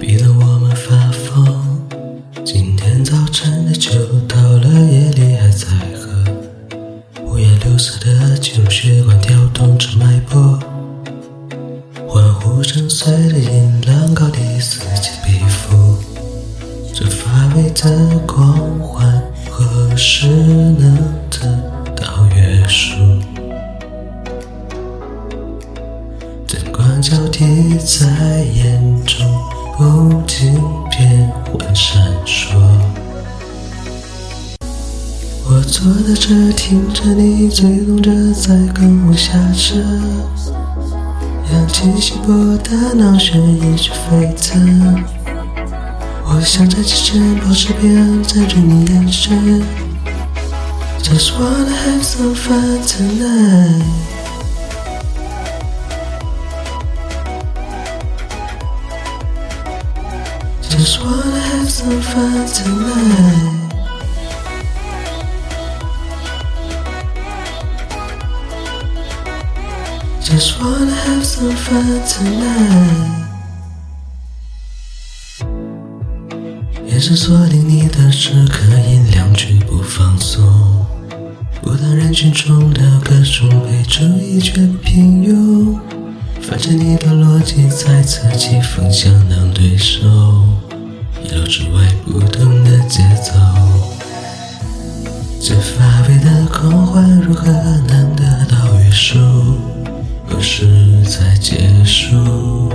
逼得我们发疯今天早晨的酒到了夜里还在喝五颜六色的酒血管跳动着脉搏欢呼声随着音浪高低四起起伏这乏味的狂欢何时能得到约束？灯光交替在眼中不停变换闪烁。我坐在这，听着你嘴动着，在跟我瞎扯。氧气稀薄，大脑血一直沸腾。我想在起身，保持平衡，占据你眼神。Just wanna have some fun tonight. Just wanna have some fun tonight. Just wanna have some fun tonight. 眼神锁定你的时刻，音量绝不放松。不当人群中的各种被注意却平庸。反正你的逻辑猜测气氛相当对手，意料之外不同的节奏。这乏味的狂欢如何能得到约束？何时才结束？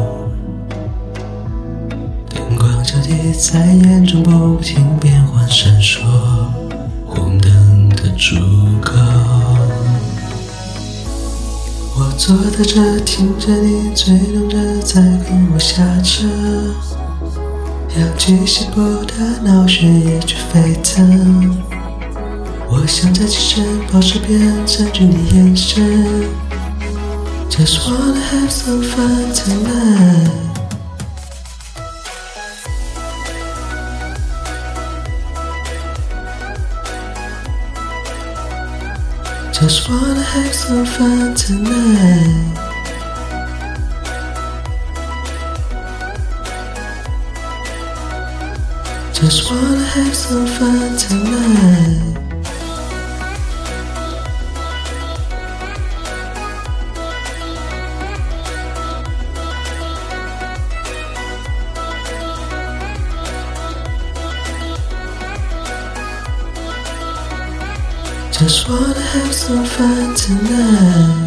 灯光交替在眼中不停变换闪烁，红灯的出口。我坐在这，听着你嘴动着，在跟我瞎扯。氧气稀薄，的脑血液却沸腾。我想在起身，保持平衡，占据你眼神。Just wanna have some fun tonight. Just wanna have some fun tonight. Just wanna have some fun tonight. Just wanna have some fun tonight.